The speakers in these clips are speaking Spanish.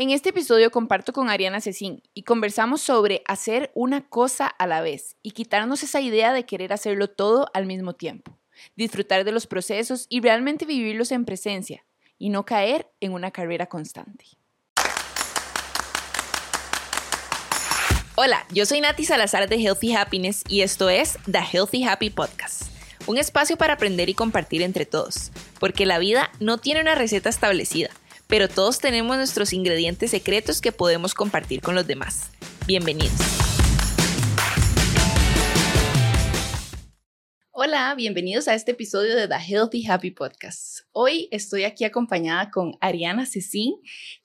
En este episodio comparto con Ariana Cecín y conversamos sobre hacer una cosa a la vez y quitarnos esa idea de querer hacerlo todo al mismo tiempo, disfrutar de los procesos y realmente vivirlos en presencia y no caer en una carrera constante. Hola, yo soy Nati Salazar de Healthy Happiness y esto es The Healthy Happy Podcast, un espacio para aprender y compartir entre todos, porque la vida no tiene una receta establecida, pero todos tenemos nuestros ingredientes secretos que podemos compartir con los demás. Bienvenidos. Hola, bienvenidos a este episodio de The Healthy Happy Podcast. Hoy estoy aquí acompañada con Ariana Cecín,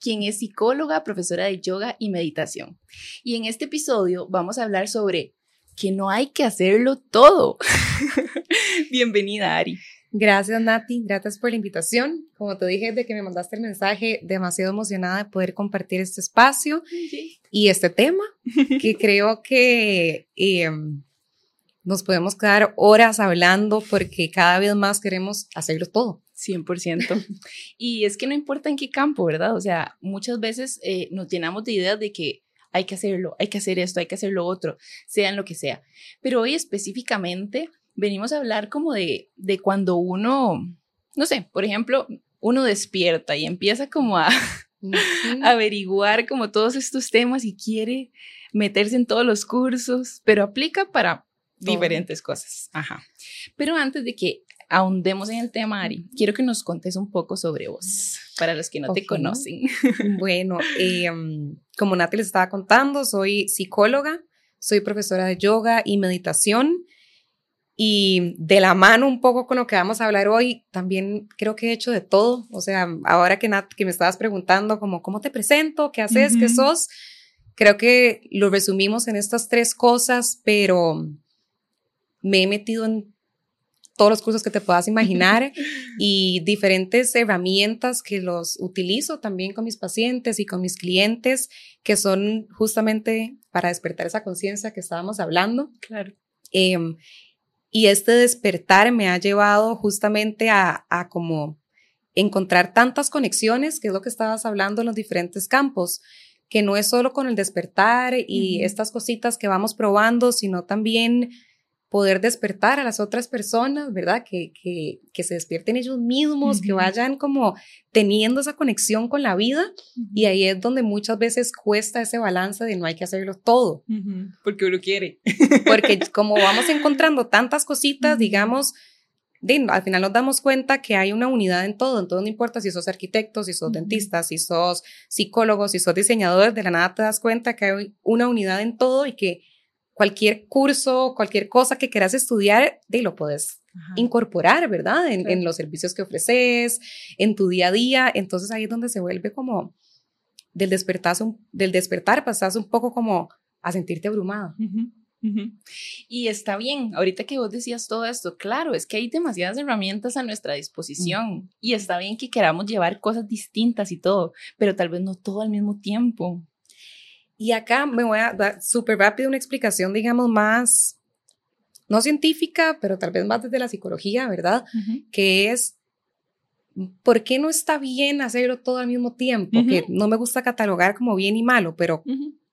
quien es psicóloga, profesora de yoga y meditación. Y en este episodio vamos a hablar sobre que no hay que hacerlo todo. Bienvenida, Ari. Gracias, Nati. Gracias por la invitación. Como te dije desde que me mandaste el mensaje, demasiado emocionada de poder compartir este espacio y este tema, que creo que em, nos podemos quedar horas hablando porque cada vez más queremos hacerlo todo. 100%. y es que no importa en qué campo, ¿verdad? O sea, muchas veces eh, nos llenamos de ideas de que hay que hacerlo, hay que hacer esto, hay que hacer lo otro, sea en lo que sea. Pero hoy específicamente venimos a hablar como de, de cuando uno, no sé, por ejemplo, uno despierta y empieza como a, averiguar como todos estos temas y quiere meterse en todos los cursos, pero aplica para diferentes cosas. Ajá. Pero antes de que ahondemos en el tema, Ari, quiero que nos contes un poco sobre vos, para los que no te conocen. Bueno, em, como Nati les estaba contando, soy psicóloga, soy profesora de yoga y meditación. Y de la mano un poco con lo que vamos a hablar hoy, también creo que he hecho de todo. O sea, ahora que, Nat, que me estabas preguntando como, ¿cómo te presento? ¿Qué haces? ¿Qué sos? Creo que lo resumimos en estas tres cosas, pero me he metido en todos los cursos que te puedas imaginar y diferentes herramientas que los utilizo también con mis pacientes y con mis clientes, que son justamente para despertar esa conciencia que estábamos hablando. Claro. Em, y este despertar me ha llevado justamente a, a como encontrar tantas conexiones, que es lo que estabas hablando en los diferentes campos, que no es solo con el despertar y estas cositas que vamos probando, sino también poder despertar a las otras personas, ¿verdad? Que, que, que se despierten ellos mismos, que vayan como teniendo esa conexión con la vida. Y ahí es donde muchas veces cuesta ese balance de no hay que hacerlo todo. Porque uno quiere. Porque como vamos encontrando tantas cositas, digamos, al final nos damos cuenta que hay una unidad en todo, en todo no importa si sos arquitecto, si sos dentista, si sos psicólogo, si sos diseñador, de la nada te das cuenta que hay una unidad en todo y que cualquier curso, cualquier cosa que quieras estudiar, de lo puedes incorporar, ¿verdad? En, los servicios que ofreces, en tu día a día. Entonces ahí es donde se vuelve como del despertar, del despertar pasas un poco como a sentirte abrumada. Y está bien, ahorita que vos decías todo esto, claro, es que hay demasiadas herramientas a nuestra disposición y está bien que queramos llevar cosas distintas y todo, pero tal vez no todo al mismo tiempo. Y acá me voy a dar súper rápido una explicación, digamos, más, no científica, pero tal vez más desde la psicología, ¿verdad? Que es, ¿por qué no está bien hacerlo todo al mismo tiempo? Que no me gusta catalogar como bien y malo, pero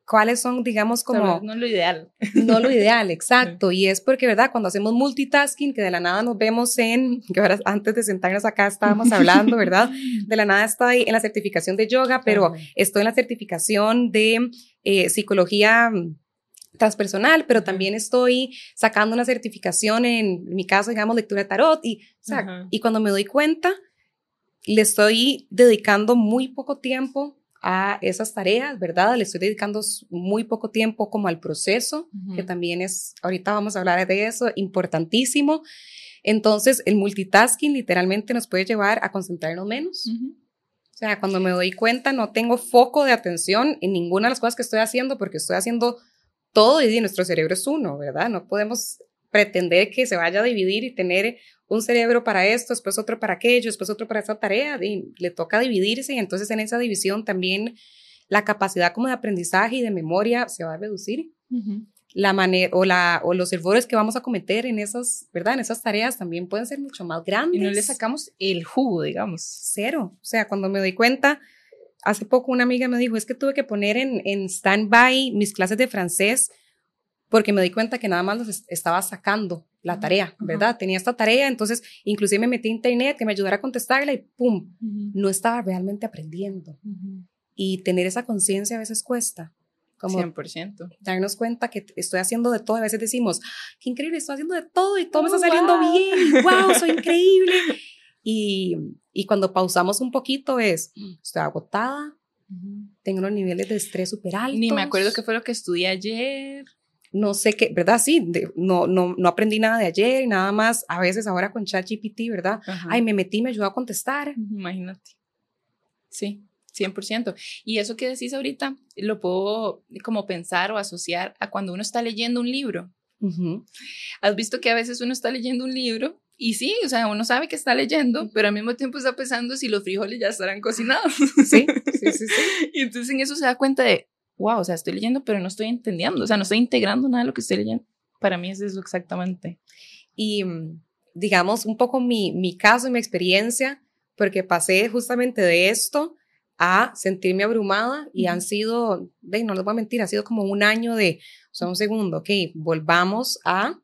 cuáles son, digamos, como... no lo ideal. No lo ideal, exacto. Y es porque, ¿verdad? Cuando hacemos multitasking, que de la nada nos vemos en, que ahora antes de sentarnos acá estábamos hablando, ¿verdad? De la nada estoy en la certificación de yoga, pero estoy en la certificación de eh, psicología transpersonal, pero también estoy sacando una certificación en, mi caso, digamos, lectura de tarot y, y cuando me doy cuenta, le estoy dedicando muy poco tiempo a esas tareas, ¿verdad? Le estoy dedicando muy poco tiempo como al proceso, que también es, ahorita vamos a hablar de eso, importantísimo. Entonces, el multitasking literalmente nos puede llevar a concentrarnos menos. Sea, cuando me doy cuenta, no tengo foco de atención en ninguna de las cosas que estoy haciendo porque estoy haciendo todo y nuestro cerebro es uno, ¿verdad? No podemos pretender que se vaya a dividir y tener un cerebro para esto, después otro para aquello, después otro para esa tarea, y le toca dividirse y entonces en esa división también la capacidad como de aprendizaje y de memoria se va a reducir. La manera o, la, o los errores que vamos a cometer en esas, ¿verdad? En esas tareas también pueden ser mucho más grandes. Y no le sacamos el jugo, digamos. Cero. O sea, cuando me doy cuenta, hace poco una amiga me dijo, es que tuve que poner en, en stand-by mis clases de francés porque me di cuenta que nada más los estaba sacando la tarea, ¿verdad? Tenía esta tarea, entonces inclusive me metí a internet que me ayudara a contestarla y ¡pum! No estaba realmente aprendiendo. Y tener esa conciencia a veces cuesta. Como 100%. Darnos cuenta que estoy haciendo de todo. A veces decimos, qué increíble, estoy haciendo de todo y todo me está saliendo bien. ¡Wow! Soy increíble. Y, y cuando pausamos un poquito es, estoy agotada, tengo unos niveles de estrés súper altos. Ni me acuerdo qué fue lo que estudié ayer no sé qué, ¿verdad? Sí, no, no, no aprendí nada de ayer y nada más, a veces ahora con ChatGPT, ¿verdad? Ay, me metí, me ayudó a contestar. Imagínate. Sí, 100%. Y eso que decís ahorita, lo puedo como pensar o asociar a cuando uno está leyendo un libro. Has visto que a veces uno está leyendo un libro y sí, o sea, uno sabe que está leyendo, pero al mismo tiempo está pensando si los frijoles ya estarán cocinados. Sí, sí, sí. sí. y entonces en eso se da cuenta de, wow, o sea, estoy leyendo, pero no estoy entendiendo, o sea, no estoy integrando nada de lo que estoy leyendo. Para mí es eso exactamente. Y mm, digamos, un poco mi, mi caso y mi experiencia, porque pasé justamente de esto a sentirme abrumada y han sido, no les voy a mentir, ha sido como un año de, o sea, un segundo, ok, volvamos a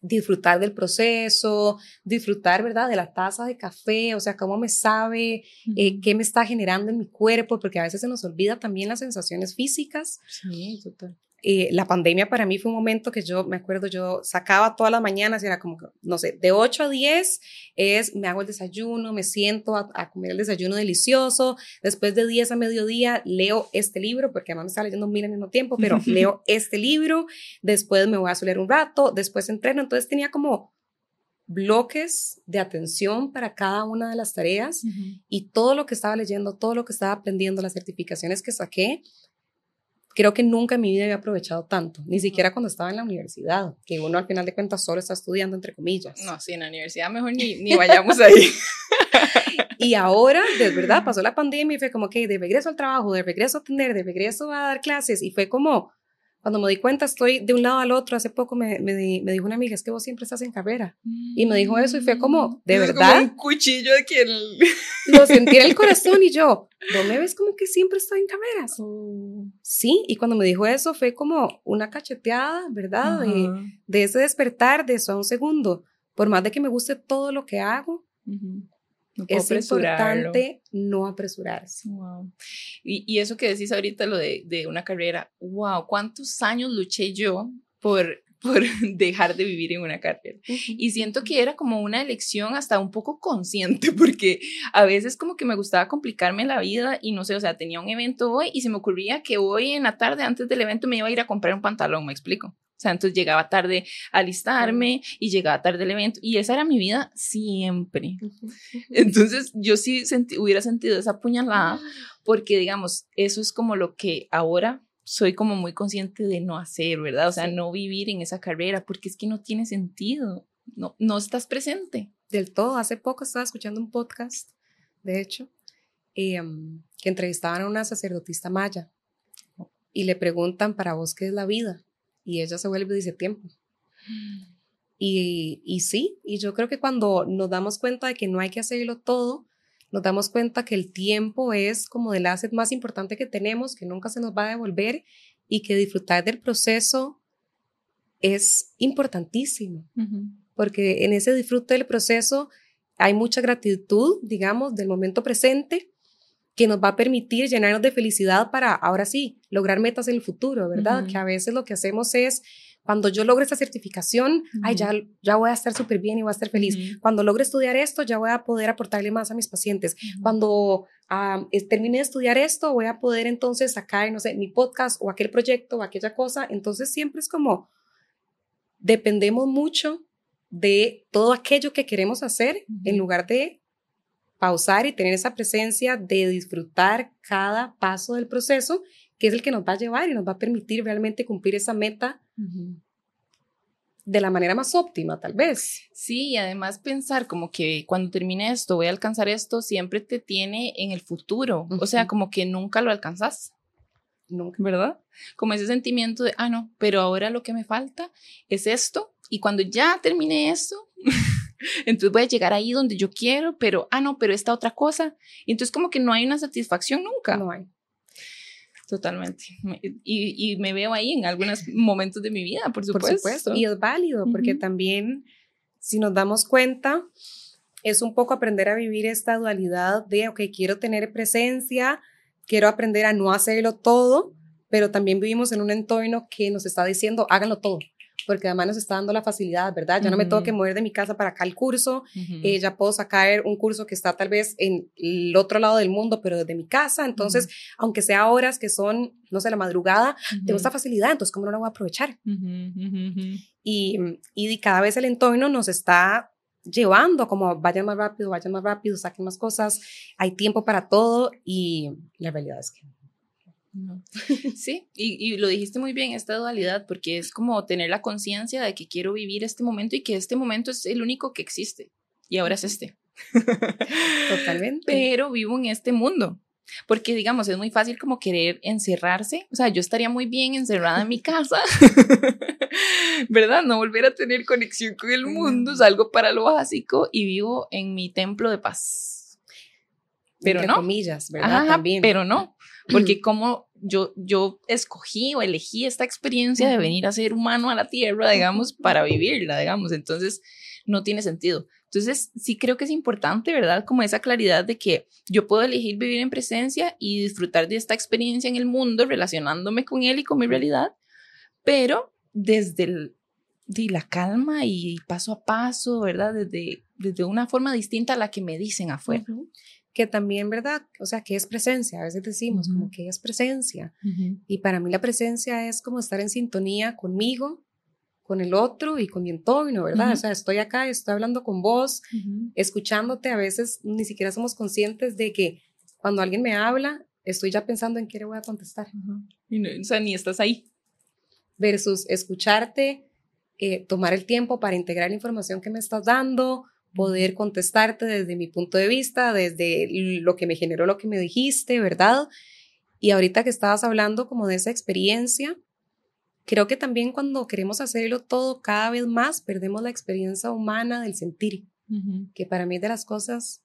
disfrutar del proceso, disfrutar, ¿verdad?, de la taza de café, o sea, cómo me sabe, eh, qué me está generando en mi cuerpo, porque a veces se nos olvida también las sensaciones físicas. Sí, total. Eh, la pandemia para mí fue un momento que yo, me acuerdo, yo sacaba todas las mañanas y era como, no sé, de 8 a 10 es, me hago el desayuno, me siento a, comer el desayuno delicioso, después de 10 a mediodía leo este libro, porque además me estaba leyendo mil al mismo tiempo, pero leo este libro, después me voy a soler un rato, después entreno, entonces tenía como bloques de atención para cada una de las tareas y todo lo que estaba leyendo, todo lo que estaba aprendiendo, las certificaciones que saqué, creo que nunca en mi vida había aprovechado tanto, ni siquiera cuando estaba en la universidad, que uno al final de cuentas solo está estudiando, entre comillas. No, sí, en la universidad mejor ni, ni vayamos ahí. y ahora, de verdad, pasó la pandemia y fue como que de regreso al trabajo, de regreso a atender, de regreso a dar clases, y fue como, cuando me di cuenta, estoy de un lado al otro. Hace poco me, me, me, dijo una amiga, es que vos siempre estás en carrera. Y me dijo eso y fue como, ¿de verdad? Como un cuchillo de quien... Lo sentí en el corazón y yo, ¿no me ves como que siempre estoy en carreras? Oh. Sí, y cuando me dijo eso fue como una cacheteada, ¿verdad? de, de, ese despertar de eso a un segundo. Por más de que me guste todo lo que hago, es importante no apresurarse. Wow. Y, y, eso que decís ahorita, lo de, de, una carrera, wow, ¿cuántos años luché yo por, por dejar de vivir en una carrera? Y siento que era como una elección hasta un poco consciente, porque a veces como que me gustaba complicarme la vida y no sé, o sea, tenía un evento hoy y se me ocurría que hoy en la tarde, antes del evento, me iba a ir a comprar un pantalón, me explico. Sea, entonces llegaba tarde a alistarme y llegaba tarde al evento y esa era mi vida siempre. Entonces yo sí sentí, hubiera sentido esa puñalada porque digamos, eso es como lo que ahora soy como muy consciente de no hacer, ¿verdad? O sea, no vivir en esa carrera porque es que no tiene sentido, no, no estás presente. Del todo, hace poco estaba escuchando un podcast, de hecho, em, que entrevistaban a una sacerdotista maya y le preguntan para vos qué es la vida y ella se vuelve y dice tiempo. Y, y sí, y yo creo que cuando nos damos cuenta de que no hay que hacerlo todo, nos damos cuenta que el tiempo es como el asset más importante que tenemos, que nunca se nos va a devolver y que disfrutar del proceso es importantísimo, porque en ese disfrute del proceso hay mucha gratitud, digamos, del momento presente que nos va a permitir llenarnos de felicidad para, ahora sí, lograr metas en el futuro, ¿verdad? Que a veces lo que hacemos es, cuando yo logre esta certificación, ay, ya, ya voy a estar súper bien y voy a estar feliz. Cuando logre estudiar esto, ya voy a poder aportarle más a mis pacientes. Cuando uh, termine de estudiar esto, voy a poder entonces sacar, no sé, mi podcast o aquel proyecto o aquella cosa. Entonces siempre es como, dependemos mucho de todo aquello que queremos hacer en lugar de pausar y tener esa presencia de disfrutar cada paso del proceso, que es el que nos va a llevar y nos va a permitir realmente cumplir esa meta de la manera más óptima, tal vez. Sí, y además pensar como que cuando termine esto, voy a alcanzar esto, siempre te tiene en el futuro, o sea, como que nunca lo alcanzas. Nunca. ¿Verdad? Como ese sentimiento de, ah, no, pero ahora lo que me falta es esto, y cuando ya termine esto, entonces voy a llegar ahí donde yo quiero, pero, ah, no, pero esta otra cosa. Y entonces como que no hay una satisfacción nunca. No hay. Totalmente. Y, y, me veo ahí en algunos momentos de mi vida, por supuesto. Por supuesto. Y es válido, porque también, si nos damos cuenta, es un poco aprender a vivir esta dualidad de, ok, quiero tener presencia, quiero aprender a no hacerlo todo, pero también vivimos en un entorno que nos está diciendo, háganlo todo porque además nos está dando la facilidad, ¿verdad? Ya no me tengo que mover de mi casa para acá el curso, eh, ya puedo sacar un curso que está tal vez en el otro lado del mundo, pero desde mi casa, entonces, aunque sea horas que son, no sé, la madrugada, tengo esta facilidad, entonces, ¿cómo no la voy a aprovechar? Y, y cada vez el entorno nos está llevando como vayan más rápido, vayan más rápido, saquen más cosas, hay tiempo para todo y la realidad es que Sí, y, lo dijiste muy bien, esta dualidad, porque es como tener la conciencia de que quiero vivir este momento y que este momento es el único que existe. Y ahora es este. Totalmente. Pero vivo en este mundo. Porque, digamos, es muy fácil como querer encerrarse. O sea, yo estaría muy bien encerrada en mi casa, ¿verdad? No volver a tener conexión con el mundo, salgo para lo básico y vivo en mi templo de paz. Pero Entre no. comillas, ¿verdad? También. Pero no porque como yo, yo escogí o elegí esta experiencia de venir a ser humano a la tierra, digamos, para vivirla, digamos, entonces no tiene sentido. Entonces, sí creo que es importante, ¿verdad? Como esa claridad de que yo puedo elegir vivir en presencia y disfrutar de esta experiencia en el mundo, relacionándome con él y con mi realidad, pero desde de la calma y paso a paso, ¿verdad? Desde, desde una forma distinta a la que me dicen afuera que también, ¿verdad? O sea, ¿qué es presencia? A veces decimos como que es presencia. Y para mí la presencia es como estar en sintonía conmigo, con el otro y con mi entorno, ¿verdad? O sea, estoy acá, estoy hablando con vos, escuchándote, a veces ni siquiera somos conscientes de que cuando alguien me habla, estoy ya pensando en qué le voy a contestar. o sea, ni estás ahí. Versus escucharte, eh, tomar el tiempo para integrar la información que me estás dando, poder contestarte desde mi punto de vista, desde lo que me generó lo que me dijiste, ¿verdad? Y ahorita que estabas hablando como de esa experiencia, creo que también cuando queremos hacerlo todo cada vez más, perdemos la experiencia humana del sentir, que para mí es de las cosas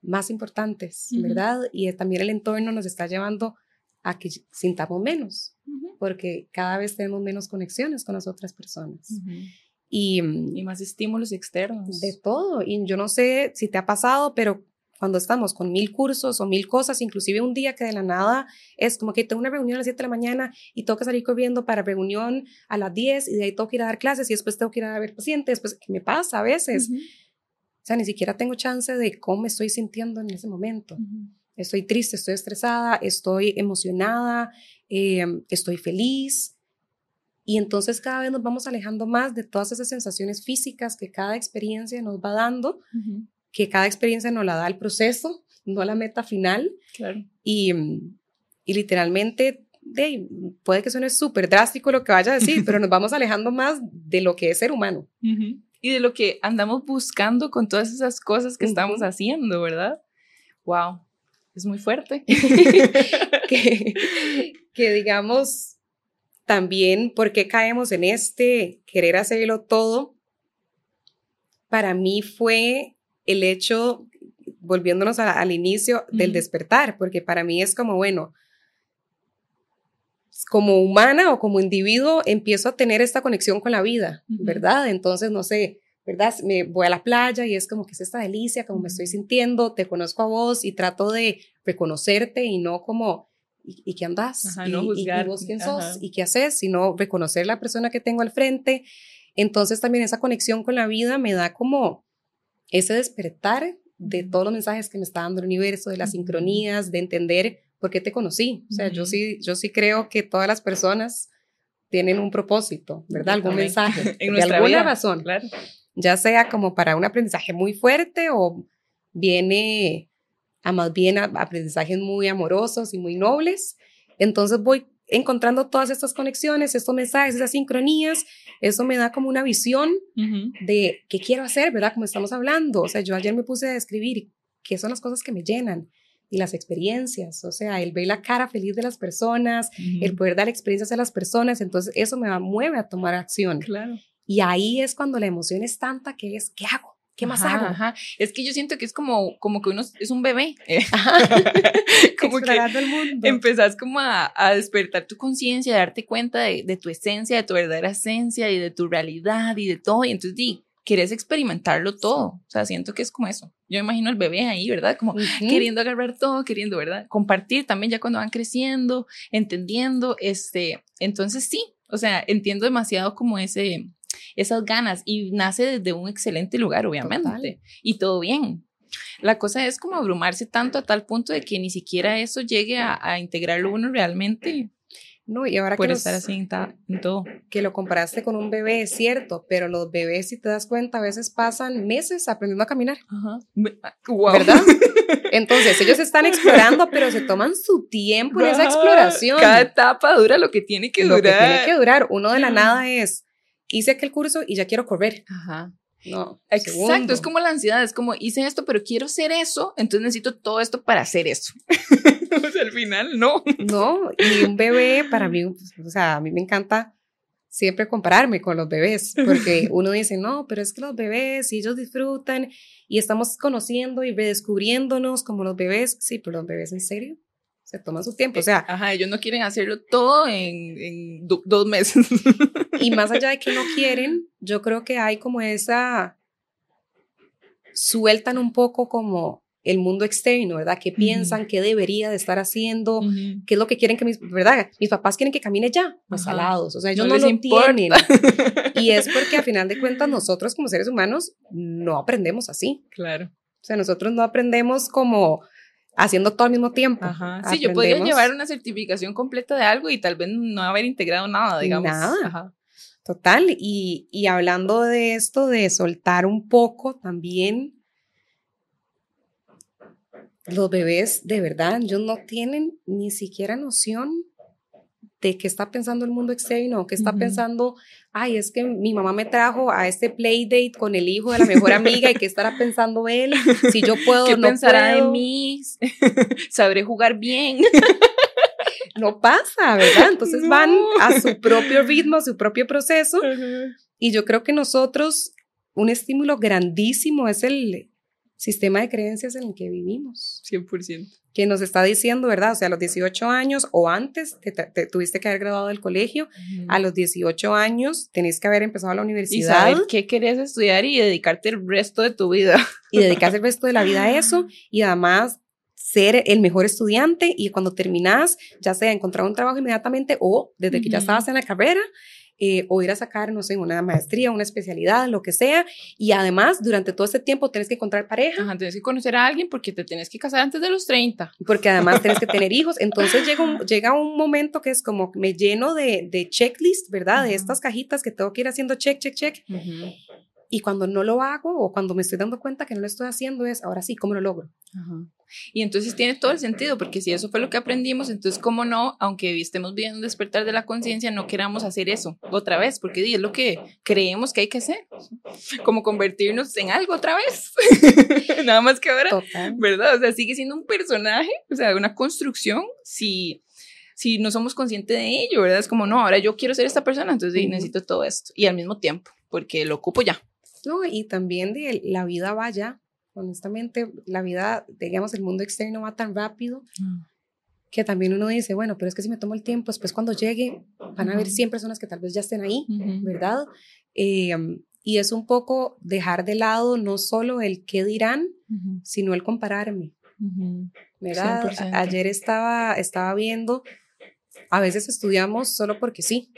más importantes, ¿verdad? Y también el entorno nos está llevando a que sintamos menos, porque cada vez tenemos menos conexiones con las otras personas. Mm, y, más estímulos externos. De todo. Y yo no sé si te ha pasado, pero cuando estamos con mil cursos o mil cosas, inclusive un día que de la nada es como que tengo una reunión a las 7 de la mañana y tengo que salir corriendo para reunión a las 10 y de ahí tengo que ir a dar clases y después tengo que ir a ver pacientes, pues ¿qué me pasa a veces? O sea, ni siquiera tengo chance de cómo me estoy sintiendo en ese momento. Estoy triste, estoy estresada, estoy emocionada, eh, estoy feliz, y entonces cada vez nos vamos alejando más de todas esas sensaciones físicas que cada experiencia nos va dando, que cada experiencia nos la da el proceso, no la meta final. Claro. Y, y literalmente, de, puede que suene súper drástico lo que vaya a decir, pero nos vamos alejando más de lo que es ser humano. Y de lo que andamos buscando con todas esas cosas que estamos haciendo, ¿verdad? Wow, es muy fuerte. que, que digamos, también por qué caemos en este querer hacerlo todo, para mí fue el hecho, volviéndonos al inicio, del despertar, porque para mí es como, bueno, como humana o como individuo empiezo a tener esta conexión con la vida, ¿verdad? Entonces, no sé, ¿verdad? Me voy a la playa y es como que es esta delicia, como me estoy sintiendo, te conozco a vos y trato de reconocerte y no como ¿y, qué andas? y, vos quién sos? ¿Y qué haces? Sino reconocer la persona que tengo al frente. Entonces también esa conexión con la vida me da como ese despertar de todos los mensajes que me está dando el universo, de las sincronías, de entender por qué te conocí. O sea, yo sí, yo sí creo que todas las personas tienen un propósito, ¿verdad? Algún mensaje, en de alguna razón. Claro. Ya sea como para un aprendizaje muy fuerte o viene a más bien aprendizajes muy amorosos y muy nobles. Entonces voy encontrando todas estas conexiones, estos mensajes, esas sincronías, eso me da como una visión de qué quiero hacer, ¿verdad? Como estamos hablando. O sea, yo ayer me puse a escribir qué son las cosas que me llenan y las experiencias, o sea, el ver la cara feliz de las personas, el poder dar experiencias a las personas, entonces eso me mueve a tomar acción. Claro. Y ahí es cuando la emoción es tanta que es, ¿qué hago? ¿Qué más hago? Ajá. Es que yo siento que es como, como que uno es un bebé. como que el mundo. empezás como a, a despertar tu conciencia, a darte cuenta de, de, tu esencia, de tu verdadera esencia y de tu realidad y de todo. Y entonces, di, quieres experimentarlo todo. O sea, siento que es como eso. Yo imagino al bebé ahí, ¿verdad? Como queriendo agarrar todo, queriendo, ¿verdad? Compartir también ya cuando van creciendo, entendiendo, este, entonces sí, o sea, entiendo demasiado como ese, esas ganas y nace desde un excelente lugar, obviamente, y todo bien. La cosa es como abrumarse tanto a tal punto de que ni siquiera eso llegue a, a integrarlo uno realmente no, y ahora que estar así en, todo. Que lo comparaste con un bebé, es cierto, pero los bebés, si te das cuenta, a veces pasan meses aprendiendo a caminar. Ajá. ¿Verdad? Entonces, ellos están explorando, pero se toman su tiempo en esa exploración. Cada etapa dura lo que tiene que durar. Lo que tiene que durar. Uno de la nada es, hice aquel curso y ya quiero correr. Ajá. No, exacto, es como la ansiedad, es como hice esto, pero quiero ser eso, entonces necesito todo esto para hacer eso. o sea, al final, no. No, y un bebé para mí, pues, o sea, a mí me encanta siempre compararme con los bebés, porque uno dice, no, pero es que los bebés, si ellos disfrutan y estamos conociendo y redescubriéndonos como los bebés, sí, pero los bebés en serio se toman su tiempo, o sea. Ajá, ellos no quieren hacerlo todo en, en dos meses. Y más allá de que no quieren, yo creo que hay como esa, sueltan un poco como el mundo externo, ¿verdad? ¿Qué piensan? ¿Qué debería de estar haciendo? ¿Qué es lo que quieren que mis, ¿verdad? Mis papás quieren que camine ya, pues alados, o sea, ellos no, lo entienden. y es porque a final de cuentas nosotros como seres humanos no aprendemos así. Claro. O sea, nosotros no aprendemos como haciendo todo al mismo tiempo. Ajá. Sí, yo podría llevar una certificación completa de algo y tal vez no haber integrado nada, digamos. Nada. Ajá. Total. Y, y hablando de esto, de soltar un poco también, los bebés de verdad, ellos no tienen ni siquiera noción de qué está pensando el mundo externo, qué está pensando, ay, es que mi mamá me trajo a este playdate con el hijo de la mejor amiga y qué estará pensando él, si yo puedo, ¿Qué no pensará de mí, sabré jugar bien. no pasa, ¿verdad? Entonces van a su propio ritmo, a su propio proceso. Y yo creo que nosotros, un estímulo grandísimo es el sistema de creencias en el que vivimos. 100%. Que nos está diciendo, ¿verdad? O sea, a los 18 años o antes te, tuviste que haber graduado del colegio, a los 18 años tenés que haber empezado la universidad. Y saber qué querías estudiar y dedicarte el resto de tu vida. Y dedicarse el resto de la vida a eso y además ser el mejor estudiante y cuando terminas, ya sea encontrar un trabajo inmediatamente o desde que ya estabas en la carrera, eh, o ir a sacar, no sé, una maestría, una especialidad, lo que sea. Y además, durante todo este tiempo tienes que encontrar pareja. Ajá, tienes que conocer a alguien porque te tienes que casar antes de los 30. Porque además tienes que tener hijos. Entonces llega un, llega un momento que es como me lleno de, de checklist, ¿verdad? De estas cajitas que tengo que ir haciendo check, check, check. Y cuando no lo hago o cuando me estoy dando cuenta que no lo estoy haciendo es, ahora sí, ¿cómo lo logro? Y entonces tiene todo el sentido, porque si eso fue lo que aprendimos, entonces, ¿cómo no, aunque estemos viendo despertar de la conciencia, no queramos hacer eso otra vez? Porque es lo que creemos que hay que hacer, como convertirnos en algo otra vez. Nada más que ahora, ¿verdad? O sea, sigue siendo un personaje, o sea, una construcción, si si no somos conscientes de ello, ¿verdad? Es como, no, ahora yo quiero ser esta persona, entonces necesito todo esto. Y al mismo tiempo, porque lo ocupo ya. No, y también de la vida vaya, honestamente, la vida, digamos, el mundo externo va tan rápido mm. que también uno dice, bueno, pero es que si me tomo el tiempo, después cuando llegue van a haber 100 personas que tal vez ya estén ahí, ¿verdad? Em, y es un poco dejar de lado no solo el qué dirán, sino el compararme, ¿verdad? Ayer estaba, estaba viendo, a veces estudiamos solo porque sí,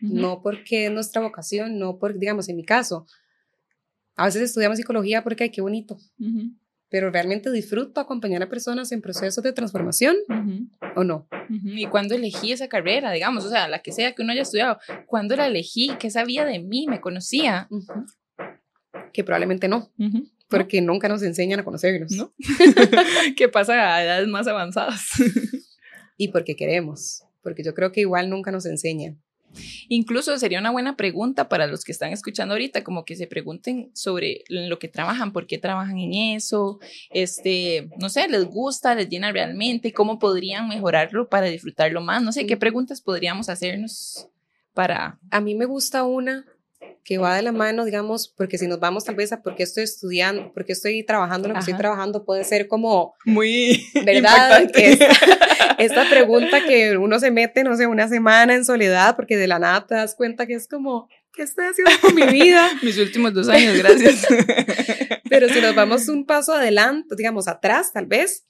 no porque es nuestra vocación, no porque, digamos, en mi caso, a veces estudiamos psicología porque, ay, qué bonito. Pero realmente disfruto acompañar a personas en procesos de transformación o no. ¿Y cuándo elegí esa carrera, digamos? O sea, la que sea que uno haya estudiado, ¿cuándo la elegí? ¿Qué sabía de mí? ¿Me conocía? Que probablemente no. Porque nunca nos enseñan a conocernos. ¿No? ¿Qué pasa a edades más avanzadas? y porque queremos. Porque yo creo que igual nunca nos enseñan. Incluso sería una buena pregunta para los que están escuchando ahorita, como que se pregunten sobre lo que trabajan, por qué trabajan en eso, este, no sé, les gusta, les llena realmente, cómo podrían mejorarlo para disfrutarlo más, no sé, qué preguntas podríamos hacernos para... A mí me gusta una que va de la mano, digamos, porque si nos vamos tal vez a por qué estoy estudiando, por qué estoy trabajando lo que estoy trabajando, puede ser como... Muy... ¿Verdad? esta, pregunta que uno se mete, no sé, una semana en soledad, porque de la nada te das cuenta que es como, ¿qué estoy haciendo con mi vida? Mis últimos dos años, gracias. Pero si nos vamos un paso adelante, digamos, atrás, tal vez,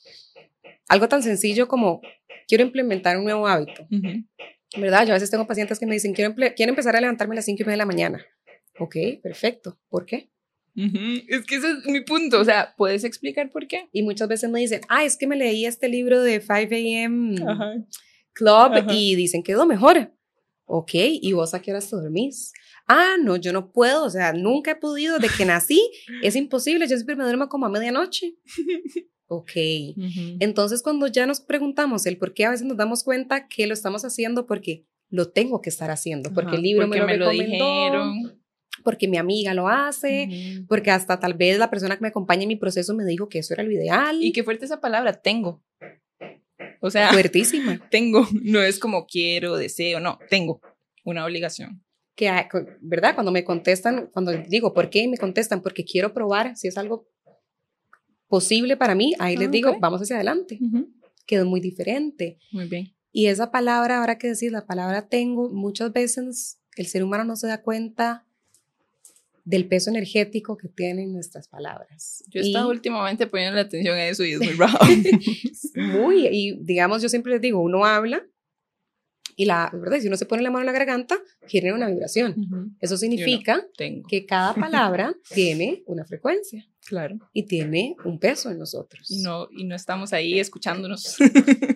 algo tan sencillo como, quiero implementar un nuevo hábito. ¿Verdad? Yo a veces tengo pacientes que me dicen, quiero, quiero empezar a levantarme a las 5 y media de la mañana. Ok, perfecto. ¿Por qué? Es que ese es mi punto, o sea, ¿puedes explicar por qué? Y muchas veces me dicen, ah, es que me leí este libro de 5 a.m. Club y dicen que lo mejor. Ok, ¿y vos a qué horas te dormís? Ah, no, yo no puedo, o sea, nunca he podido, de que nací, es imposible, yo siempre me duermo como a medianoche. Ok, entonces cuando ya nos preguntamos el por qué, a veces nos damos cuenta que lo estamos haciendo porque lo tengo que estar haciendo, porque el libro me lo, me lo dijeron porque mi amiga lo hace, porque hasta tal vez la persona que me acompaña en mi proceso me dijo que eso era lo ideal. Y qué fuerte esa palabra, tengo. O sea, fuertísima. Tengo, no es como quiero, deseo, no, tengo una obligación. Que, ¿verdad? Cuando me contestan, cuando digo, ¿por qué? Me contestan, porque quiero probar si es algo posible para mí, ahí les ah, digo, vamos hacia adelante, que es muy diferente. Muy bien. Y esa palabra, ahora que decir, la palabra tengo, muchas veces el ser humano no se da cuenta del peso energético que tienen nuestras palabras. Yo he estado últimamente poniendo la atención a eso y es muy bravo. muy, y digamos, yo siempre les digo, uno habla y la verdad, si uno se pone la mano en la garganta, genera una vibración. Eso significa que cada palabra tiene una frecuencia. Claro. Y tiene un peso en nosotros. Y no, y no estamos ahí escuchándonos.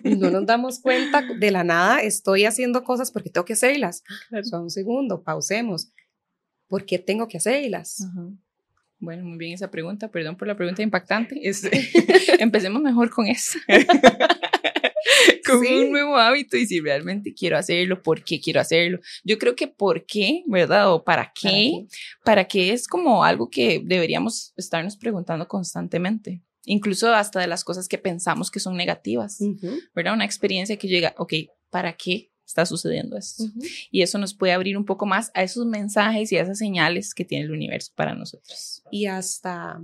y no nos damos cuenta de la nada, estoy haciendo cosas porque tengo que hacerlas. Claro. un segundo, pausemos. ¿Por qué tengo que hacerlas? Bueno, muy bien esa pregunta, perdón por la pregunta impactante. Este, empecemos mejor con eso. con un nuevo hábito y si realmente quiero hacerlo, por qué quiero hacerlo. Yo creo que por qué, ¿verdad? O para qué, para qué, es como algo que deberíamos estarnos preguntando constantemente. Incluso hasta de las cosas que pensamos que son negativas, ¿verdad? Una experiencia que llega, ok, ¿para qué está sucediendo esto. Y eso nos puede abrir un poco más a esos mensajes y a esas señales que tiene el universo para nosotros. Y hasta,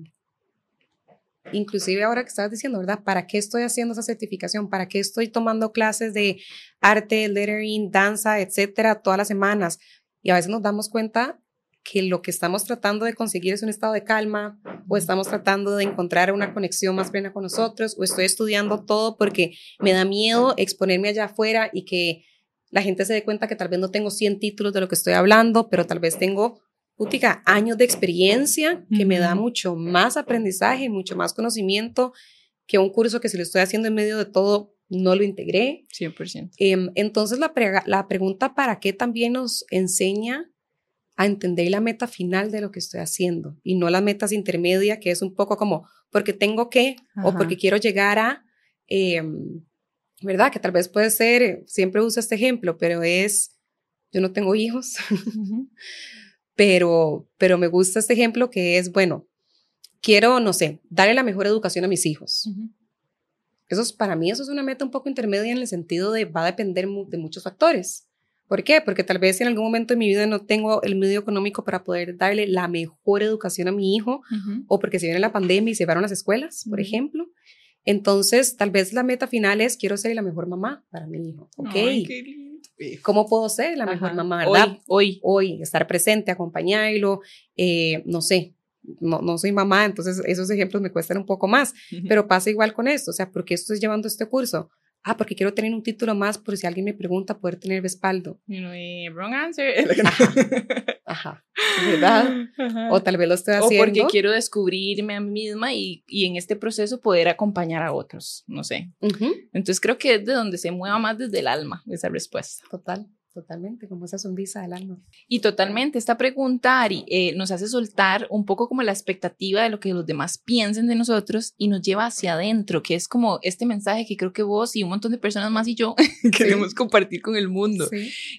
inclusive ahora que estabas diciendo, ¿verdad? ¿Para qué estoy haciendo esa certificación? ¿Para qué estoy tomando clases de arte, lettering, danza, etcétera, todas las semanas? Y a veces nos damos cuenta que lo que estamos tratando de conseguir es un estado de calma o estamos tratando de encontrar una conexión más plena con nosotros o estoy estudiando todo porque me da miedo exponerme allá afuera y que la gente se dé cuenta que tal vez no tengo 100 títulos de lo que estoy hablando, pero tal vez tengo putica, años de experiencia que me da mucho más aprendizaje, mucho más conocimiento que un curso que si lo estoy haciendo en medio de todo no lo integré. 100%. Em, entonces la, la pregunta para qué también nos enseña a entender la meta final de lo que estoy haciendo y no las metas intermedias, que es un poco como porque tengo que o porque quiero llegar a... Em, ¿verdad? Que tal vez puede ser, siempre uso este ejemplo, pero es, yo no tengo hijos, pero, pero me gusta este ejemplo que es, bueno, quiero, no sé, darle la mejor educación a mis hijos. Eso es, para mí eso es una meta un poco intermedia en el sentido de va a depender de muchos factores. ¿Por qué? Porque tal vez en algún momento de mi vida no tengo el medio económico para poder darle la mejor educación a mi hijo, o porque se viene la pandemia y se van las escuelas, por ejemplo. Entonces, tal vez la meta final es, quiero ser la mejor mamá para mi hijo. ¿Ok? ¿Cómo puedo ser la mejor mamá, verdad? Hoy, hoy. estar presente, acompañarlo, eh, no sé, no, no, soy mamá, entonces esos ejemplos me cuestan un poco más, pero pasa igual con esto, o sea, ¿por qué estoy llevando este curso? Ah, porque quiero tener un título más por si alguien me pregunta, poder tener respaldo. wrong answer. Ajá, ¿verdad? O tal vez lo estoy haciendo. O porque quiero descubrirme a mí misma y, y en este proceso poder acompañar a otros, no sé. Entonces creo que es de donde se mueva más desde el alma esa respuesta. Total. Totalmente, como esa sonrisa del alma. Y totalmente, esta pregunta, Ari, eh, nos hace soltar un poco como la expectativa de lo que los demás piensen de nosotros y nos lleva hacia adentro, que es como este mensaje que creo que vos y un montón de personas más y yo queremos compartir con el mundo,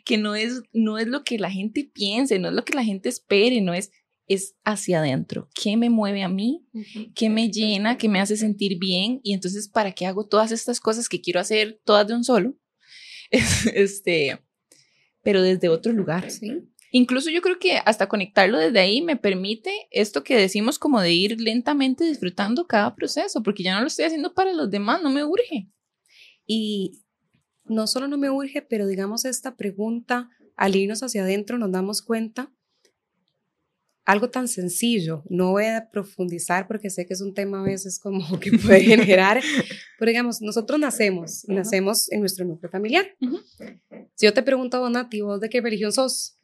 que no es, no es lo que la gente piense, no es lo que la gente espere, no es es hacia adentro. ¿Qué me mueve a mí? ¿Qué me llena? ¿Qué me hace sentir bien? Y entonces, ¿para qué hago todas estas cosas que quiero hacer todas de un solo? este, pero desde otro lugar. Sí. Incluso yo creo que hasta conectarlo desde ahí me permite esto que decimos como de ir lentamente disfrutando cada proceso, porque ya no lo estoy haciendo para los demás, no me urge. Y no solo no me urge, pero digamos esta pregunta, al irnos hacia adentro nos damos cuenta algo tan sencillo, no voy a profundizar porque sé que es un tema a veces como que puede generar, pero digamos, nosotros nacemos y nacemos en nuestro núcleo familiar. Si yo te pregunto, Nati, ¿vos de qué religión sos?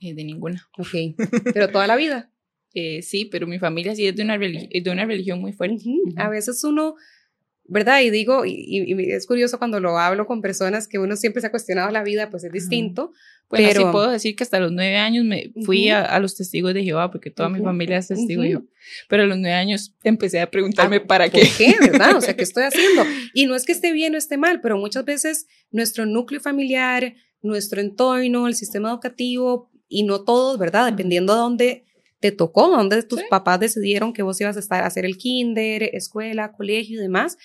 Eh, de ninguna. Ok, pero toda la vida. Eh, sí, pero mi familia sí es de una, de una religión muy fuerte. A veces uno, ¿verdad? Y digo, y, es curioso cuando lo hablo con personas que uno siempre se ha cuestionado la vida, pues es distinto. Bueno, pero sí puedo decir que hasta los nueve años me fui a, los testigos de Jehová, porque toda mi familia es testigo de Jehová. Pero a los nueve años empecé a preguntarme ah, para qué. ¿Por qué, verdad? O sea, ¿qué estoy haciendo? Y no es que esté bien o esté mal, pero muchas veces nuestro núcleo familiar, nuestro entorno, el sistema educativo, y no todos, ¿verdad? Dependiendo de dónde te tocó, dónde tus papás decidieron que vos ibas a estar a hacer el kinder, escuela, colegio y demás,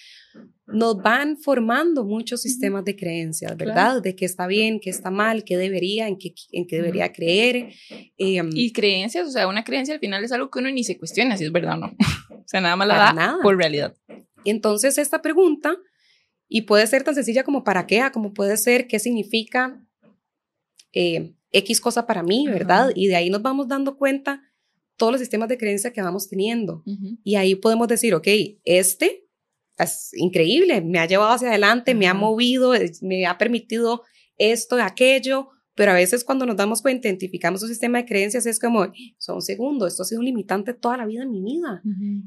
nos van formando muchos sistemas de creencias, ¿verdad? De qué está bien, qué está mal, qué debería, en qué, en qué debería creer. Em, y creencias, o sea, una creencia al final es algo que uno ni se cuestiona si es verdad o no. o sea, nada más la da nada. por realidad. Entonces, esta pregunta, y puede ser tan sencilla como para qué, como puede ser qué significa eh, X cosa para mí, ¿verdad? Y de ahí nos vamos dando cuenta todos los sistemas de creencia que vamos teniendo. Y ahí podemos decir, ok, este es increíble, me ha llevado hacia adelante, me ha movido, me ha permitido esto, aquello, pero a veces cuando nos damos cuenta, identificamos un sistema de creencias, es como, son un segundo, esto ha sido un limitante toda la vida en mi vida.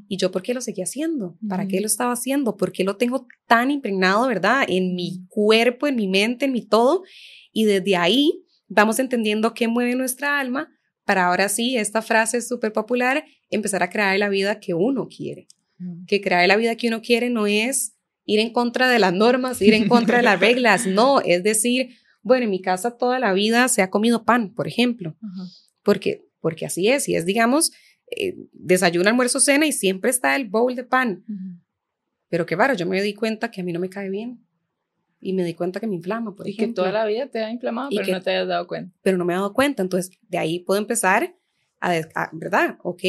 ¿Y yo por qué lo seguí haciendo? ¿Para qué lo estaba haciendo? ¿Por qué lo tengo tan impregnado, verdad? En mi cuerpo, en mi mente, en mi todo. Y desde ahí vamos entendiendo qué mueve nuestra alma para ahora sí, esta frase es súper popular, empezar a crear la vida que uno quiere. Que crear la vida que uno quiere no es ir en contra de las normas, ir en contra de las reglas, no, es decir, bueno, en mi casa toda la vida se ha comido pan, por ejemplo, porque, porque así es, y es, digamos, eh, desayuno, almuerzo, cena y siempre está el bowl de pan. Pero qué varo, yo me di cuenta que a mí no me cae bien y me di cuenta que me inflama, por y que toda la vida te ha inflamado, pero no te hayas dado cuenta. Pero no me he dado cuenta, entonces de ahí puedo empezar a, ¿verdad? Ok,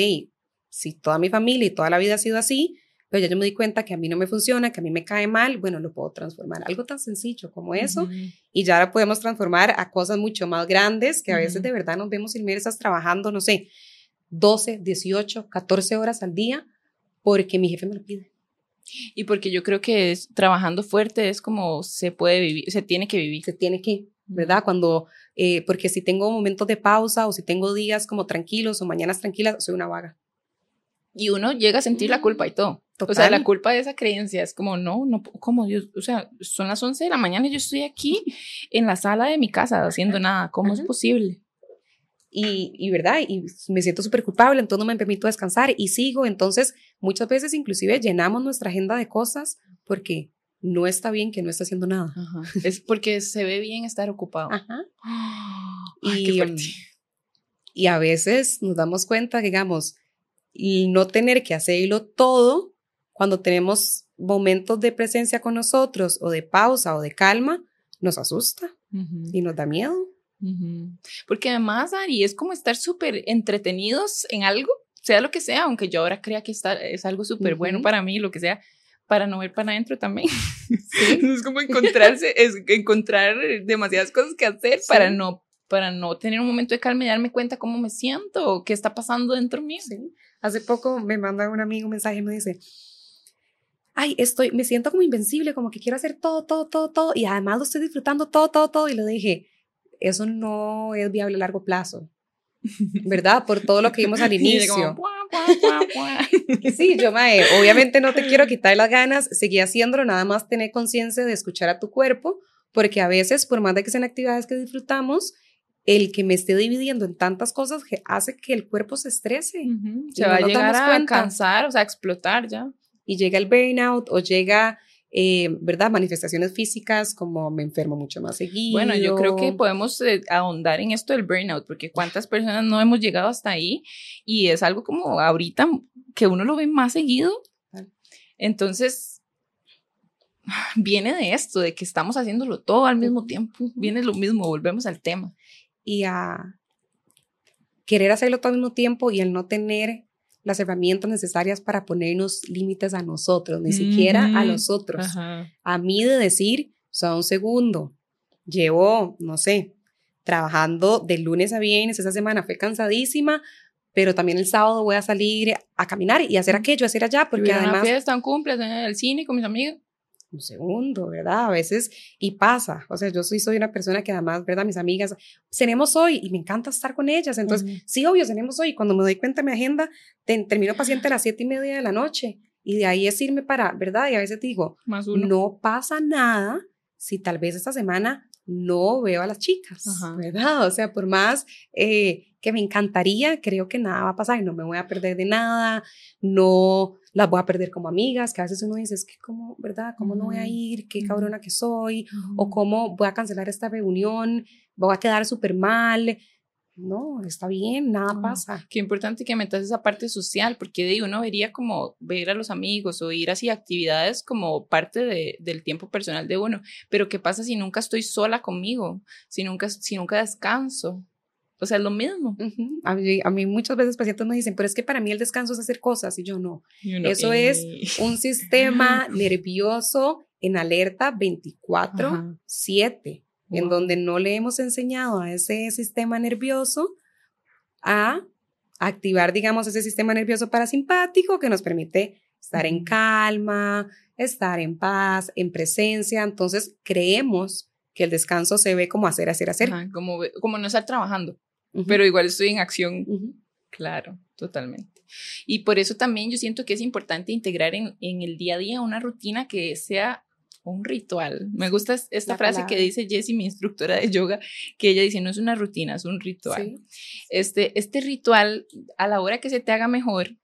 si toda mi familia y toda la vida ha sido así, pero ya yo me di cuenta que a mí no me funciona, que a mí me cae mal, bueno, lo puedo transformar. Algo tan sencillo como eso, y ya lo podemos transformar a cosas mucho más grandes que a veces de verdad nos vemos inmersas trabajando, no sé, 12, 18, 14 horas al día porque mi jefe me lo pide. Y porque yo creo que es, trabajando fuerte es como se puede vivir, se tiene que vivir. Se tiene que, ¿verdad? Cuando, eh, porque si tengo momentos de pausa o si tengo días como tranquilos o mañanas tranquilas, soy una vaga. Y uno llega a sentir la culpa y todo. O sea, la culpa de esa creencia es como, no, no, como yo, o sea, son las 11 de la mañana y yo estoy aquí en la sala de mi casa haciendo nada, ¿cómo es posible? Y, verdad, y me siento súper culpable, entonces no me permito descansar y sigo, entonces muchas veces inclusive llenamos nuestra agenda de cosas porque no está bien que no esté haciendo nada. Es porque se ve bien estar ocupado. y, y a veces nos damos cuenta, digamos, y no tener que hacerlo todo cuando tenemos momentos de presencia con nosotros o de pausa o de calma, nos asusta y nos da miedo. Porque además, Ari, es como estar súper entretenidos en algo, sea lo que sea, aunque yo ahora crea que está, es algo súper bueno para mí, lo que sea, para no ver para adentro también. es como encontrarse, es encontrar demasiadas cosas que hacer para no para no tener un momento de calma y darme cuenta cómo me siento, qué está pasando dentro mío. Hace poco me manda un amigo un mensaje y me dice, ay, estoy, me siento como invencible, como que quiero hacer todo, todo, todo, todo, y además lo estoy disfrutando todo, todo, todo, y le dije, eso no es viable a largo plazo, ¿verdad? Por todo lo que vimos al inicio. sí, yo, Mae, obviamente no te quiero quitar las ganas, seguí haciéndolo, nada más tener conciencia de escuchar a tu cuerpo, porque a veces, por más de que sean actividades que disfrutamos, el que me esté dividiendo en tantas cosas hace que el cuerpo se estrese. Se va a llegar a cansar, o sea, a explotar ya. Y llega el burnout o llega eh, ¿verdad? Manifestaciones físicas como me enfermo mucho más seguido. Bueno, yo creo que podemos eh, ahondar en esto del burnout, porque cuántas personas no hemos llegado hasta ahí y es algo como ahorita que uno lo ve más seguido. Entonces, viene de esto, de que estamos haciéndolo todo al mismo tiempo, viene lo mismo, volvemos al tema. Y a querer hacerlo todo al mismo tiempo y el no tener las herramientas necesarias para ponernos límites a nosotros, ni siquiera a los otros. A mí de decir, o sea, un segundo, llevo, no sé, trabajando de lunes a viernes, esa semana fue cansadísima, pero también el sábado voy a salir a caminar y hacer aquello, hacer allá, porque además... Una fiesta, un cumple, el cine con mis amigos un segundo, ¿verdad? A veces, y pasa, o sea, yo soy, soy una persona que además, ¿verdad? Mis amigas, tenemos hoy y me encanta estar con ellas, entonces, sí, obvio, tenemos hoy, cuando me doy cuenta de mi agenda, termino paciente a las siete y media de la noche, y de ahí es irme para, ¿verdad? Y a veces digo, no pasa nada si tal vez esta semana no veo a las chicas, ¿verdad? O sea, por más eh, que me encantaría, creo que nada va a pasar y no me voy a perder de nada, no las voy a perder como amigas, que a veces uno dice, es que cómo, ¿verdad? ¿Cómo no voy a ir? ¿Qué cabrona que soy? O cómo voy a cancelar esta reunión, voy a quedar súper mal. No, está bien, nada pasa. Qué importante que metas esa parte social, porque de uno vería como ver a los amigos o ir así a actividades como parte de, del tiempo personal de uno. Pero ¿qué pasa si nunca estoy sola conmigo? Si nunca, si nunca descanso. O sea, es lo mismo. a, mí, muchas veces pacientes me dicen, pero es que para mí el descanso es hacer cosas y yo no. Eso es un sistema nervioso en alerta 24/7, en donde no le hemos enseñado a ese sistema nervioso a activar, digamos, ese sistema nervioso parasimpático que nos permite estar en calma, estar en paz, en presencia. Entonces, creemos que el descanso se ve como hacer, hacer, hacer. como, como no estar trabajando pero igual estoy en acción. Claro, totalmente. Y por eso también yo siento que es importante integrar en, en el día a día una rutina que sea un ritual. Me gusta esta frase que dice Jessie, mi instructora de yoga, que ella dice, no es una rutina, es un ritual. Este, este ritual, a la hora que se te haga mejor,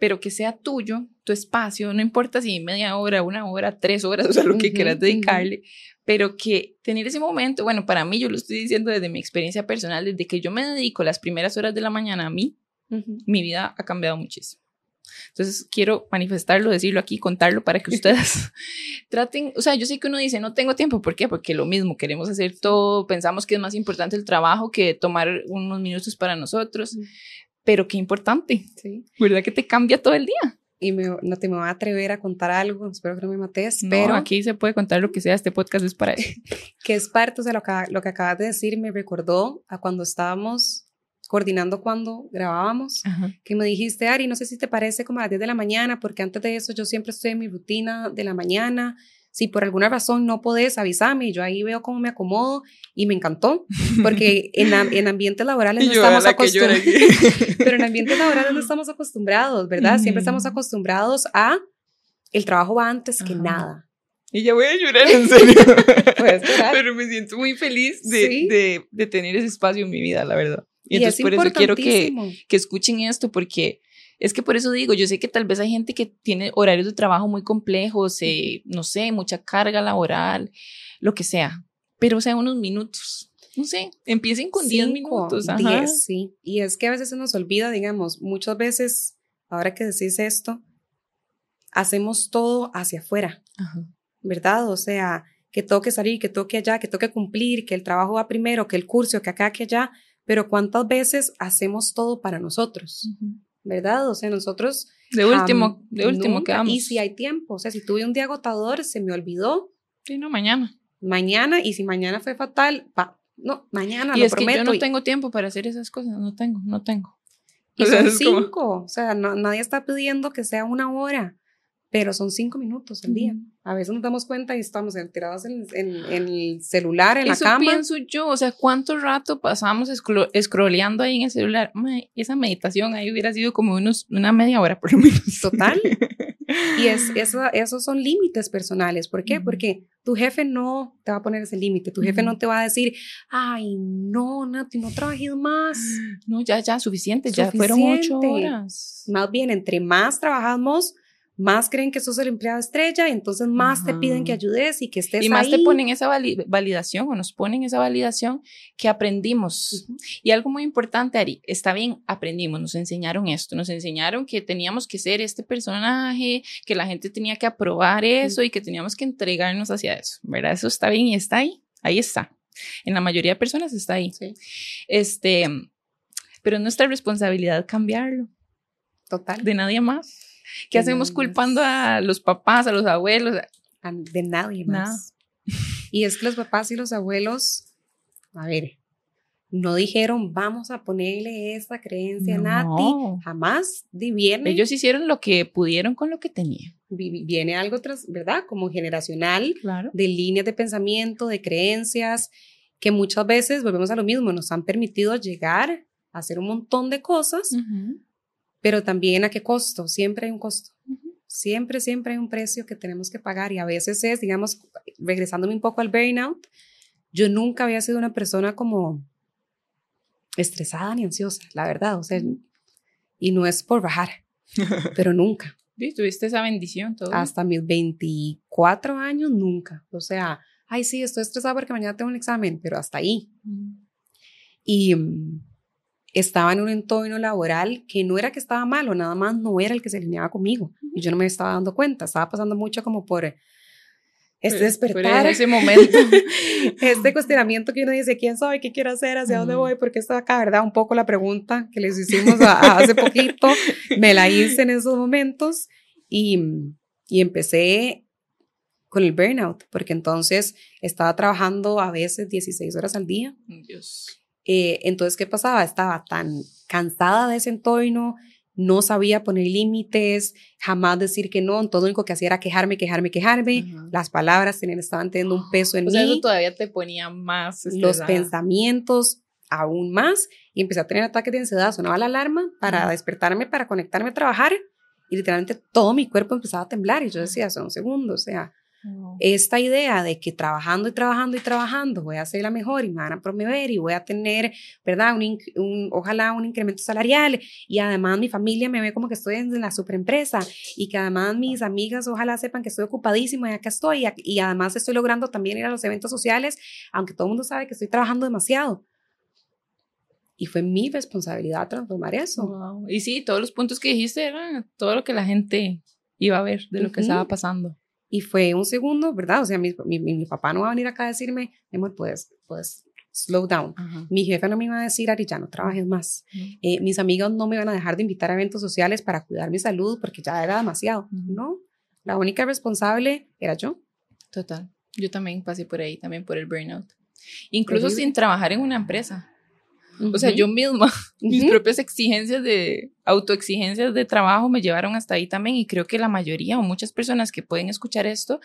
pero que sea tuyo, tu espacio, no importa si media hora, una hora, tres horas, o sea, lo que quieras dedicarle, pero que tener ese momento, bueno, para mí yo lo estoy diciendo desde mi experiencia personal, desde que yo me dedico las primeras horas de la mañana a mí, mi vida ha cambiado muchísimo. Entonces quiero manifestarlo, decirlo aquí, contarlo para que ustedes traten, o sea, yo sé que uno dice, no tengo tiempo, ¿por qué? Porque lo mismo, queremos hacer todo, pensamos que es más importante el trabajo que tomar unos minutos para nosotros, pero qué importante, sí. ¿verdad? Que te cambia todo el día y me, no te me voy a atrever a contar algo, espero que no me mates, pero aquí se puede contar lo que sea, este podcast es para eso. que es parte, de lo que, lo que acabas de decir me recordó a cuando estábamos coordinando cuando grabábamos, que me dijiste, Ari, no sé si te parece como a las 10 de la mañana, porque antes de eso yo siempre estoy en mi rutina de la mañana, si por alguna razón no podés, avísame y yo ahí veo cómo me acomodo y me encantó, porque en, en ambientes laborales no estamos acostumbrados, pero en ambientes laborales no estamos acostumbrados, ¿verdad? Siempre estamos acostumbrados a el trabajo va antes que nada. Y ya voy a llorar, en serio. Pero me siento muy feliz de, de, de, tener ese espacio en mi vida, la verdad. Y, entonces por eso quiero que, que escuchen esto, porque es que por eso digo, yo sé que tal vez hay gente que tiene horarios de trabajo muy complejos, eh, no sé, mucha carga laboral, lo que sea, pero sea, unos minutos. No sé, empiecen con 10 minutos. 10, sí. Y es que a veces se nos olvida, digamos, muchas veces, ahora que decís esto, hacemos todo hacia afuera, ¿verdad? O sea, que toque salir, que toque allá, que toque cumplir, que el trabajo va primero, que el curso, que acá, que allá, pero ¿cuántas veces hacemos todo para nosotros? ¿Verdad? O sea, nosotros... De último, de último quedamos. Y si hay tiempo, o sea, si tuve un día agotador, se me olvidó. Sí, no, mañana. Mañana, y si mañana fue fatal, pa, no, mañana, y es Que yo no tengo tiempo para hacer esas cosas, no tengo, no tengo. Y son cinco, o sea, nadie está pidiendo que sea una hora pero son cinco minutos al día. A veces nos damos cuenta y estamos enterados en, el celular, en la cama. Eso pienso yo, o sea, ¿cuánto rato pasamos scrolleando ahí en el celular? esa meditación ahí hubiera sido como unos, una media hora por lo menos. Total. Y es, eso, esos son límites personales. ¿Por qué? Porque tu jefe no te va a poner ese límite. Tu jefe no te va a decir, ay, no, Nati, no trabajes más. No, ya, ya, suficiente, suficiente. ya fueron ocho horas. Más bien, entre más trabajamos, más creen que sos el empleado estrella, entonces más te piden que ayudes y que estés ahí. Y más te ponen esa validación o nos ponen esa validación que aprendimos. Y algo muy importante, Ari, está bien, aprendimos, nos enseñaron esto, nos enseñaron que teníamos que ser este personaje, que la gente tenía que aprobar eso y que teníamos que entregarnos hacia eso, ¿verdad? Eso está bien y está ahí, ahí está. En la mayoría de personas está ahí. Este, pero es nuestra responsabilidad cambiarlo. Total. De nadie más. ¿Qué hacemos culpando a los papás, a los abuelos? de nadie más. Y es que los papás y los abuelos, a ver, no dijeron, vamos a ponerle esta creencia a Nati, jamás viene. Ellos hicieron lo que pudieron con lo que tenían. Viene algo tras, ¿verdad? Como generacional, de líneas de pensamiento, de creencias, que muchas veces, volvemos a lo mismo, nos han permitido llegar a hacer un montón de cosas, pero también a qué costo, siempre hay un costo. Siempre, siempre hay un precio que tenemos que pagar y a veces es, digamos, regresándome un poco al burnout, yo nunca había sido una persona como estresada ni ansiosa, la verdad, o sea, y no es por bajar, pero nunca. ¿Sí? ¿Tuviste esa bendición todo? Hasta mis 24 años, nunca. O sea, ay, sí, estoy estresada porque mañana tengo un examen, pero hasta ahí. Y estaba en un entorno laboral que no era que estaba malo, nada más no era el que se alineaba conmigo. Y yo no me estaba dando cuenta, estaba pasando mucho como por este despertar. en ese momento. este cuestionamiento que uno dice, ¿quién soy? ¿Qué quiero hacer? ¿Hacia dónde voy? Porque está acá, ¿verdad? Un poco la pregunta que les hicimos hace poquito, me la hice en esos momentos y, y empecé con el burnout, porque entonces estaba trabajando a veces 16 horas al día. Dios. Eh, entonces, ¿qué pasaba? Estaba tan cansada de ese entorno, no sabía poner límites, jamás decir que no, todo lo único que hacía era quejarme, quejarme, quejarme, las palabras tenían, estaban teniendo un peso en o mí. eso todavía te ponía más. Los pensamientos aún más y empecé a tener ataques de ansiedad, sonaba la alarma para despertarme, para conectarme a trabajar y literalmente todo mi cuerpo empezaba a temblar y yo decía, son segundos, o sea, esta idea de que trabajando y trabajando y trabajando voy a ser la mejor y me van a promover y voy a tener, ¿verdad? Un, ojalá un incremento salarial y además mi familia me ve como que estoy en la superempresa y que además mis amigas ojalá sepan que estoy ocupadísima y acá estoy y, además estoy logrando también ir a los eventos sociales, aunque todo el mundo sabe que estoy trabajando demasiado. Y fue mi responsabilidad transformar eso. Y sí, todos los puntos que dijiste eran todo lo que la gente iba a ver de lo que estaba pasando. Y fue un segundo, ¿verdad? O sea, mi, mi, mi papá no va a venir acá a decirme, amor, puedes, puedes slow down. Mi jefe no me iba a decir, Ari, ya no trabajes más. Eh, mis amigos no me iban a dejar de invitar a eventos sociales para cuidar mi salud porque ya era demasiado. No, la única responsable era yo. Total. Yo también pasé por ahí, también por el burnout. Incluso sin trabajar en una empresa. O sea, yo misma, mis propias exigencias de, autoexigencias de trabajo me llevaron hasta ahí también y creo que la mayoría o muchas personas que pueden escuchar esto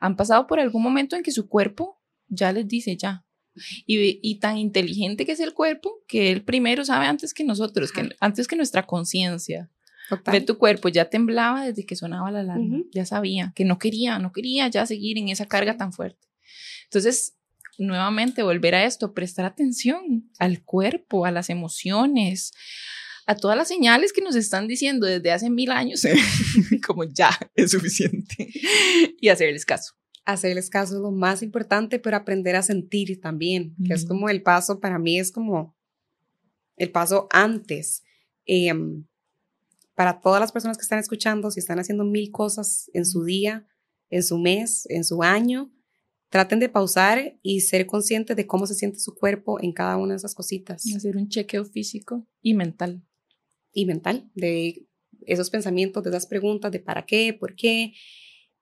han pasado por algún momento en que su cuerpo ya les dice ya. Y, y tan inteligente que es el cuerpo que él primero sabe antes que nosotros, que, antes que nuestra conciencia. Ve tu cuerpo, ya temblaba desde que sonaba la alarma, ya sabía que no quería, no quería ya seguir en esa carga tan fuerte. Entonces, nuevamente volver a esto, prestar atención al cuerpo, a las emociones, a todas las señales que nos están diciendo desde hace mil años, como ya es suficiente, y hacerles caso. Hacerles caso es lo más importante, pero aprender a sentir también, que es como el paso, para mí es como el paso antes. Em, para todas las personas que están escuchando, si están haciendo mil cosas en su día, en su mes, en su año, traten de pausar y ser conscientes de cómo se siente su cuerpo en cada una de esas cositas. Hacer un chequeo físico y mental. Y mental, de esos pensamientos, de esas preguntas de para qué, por qué,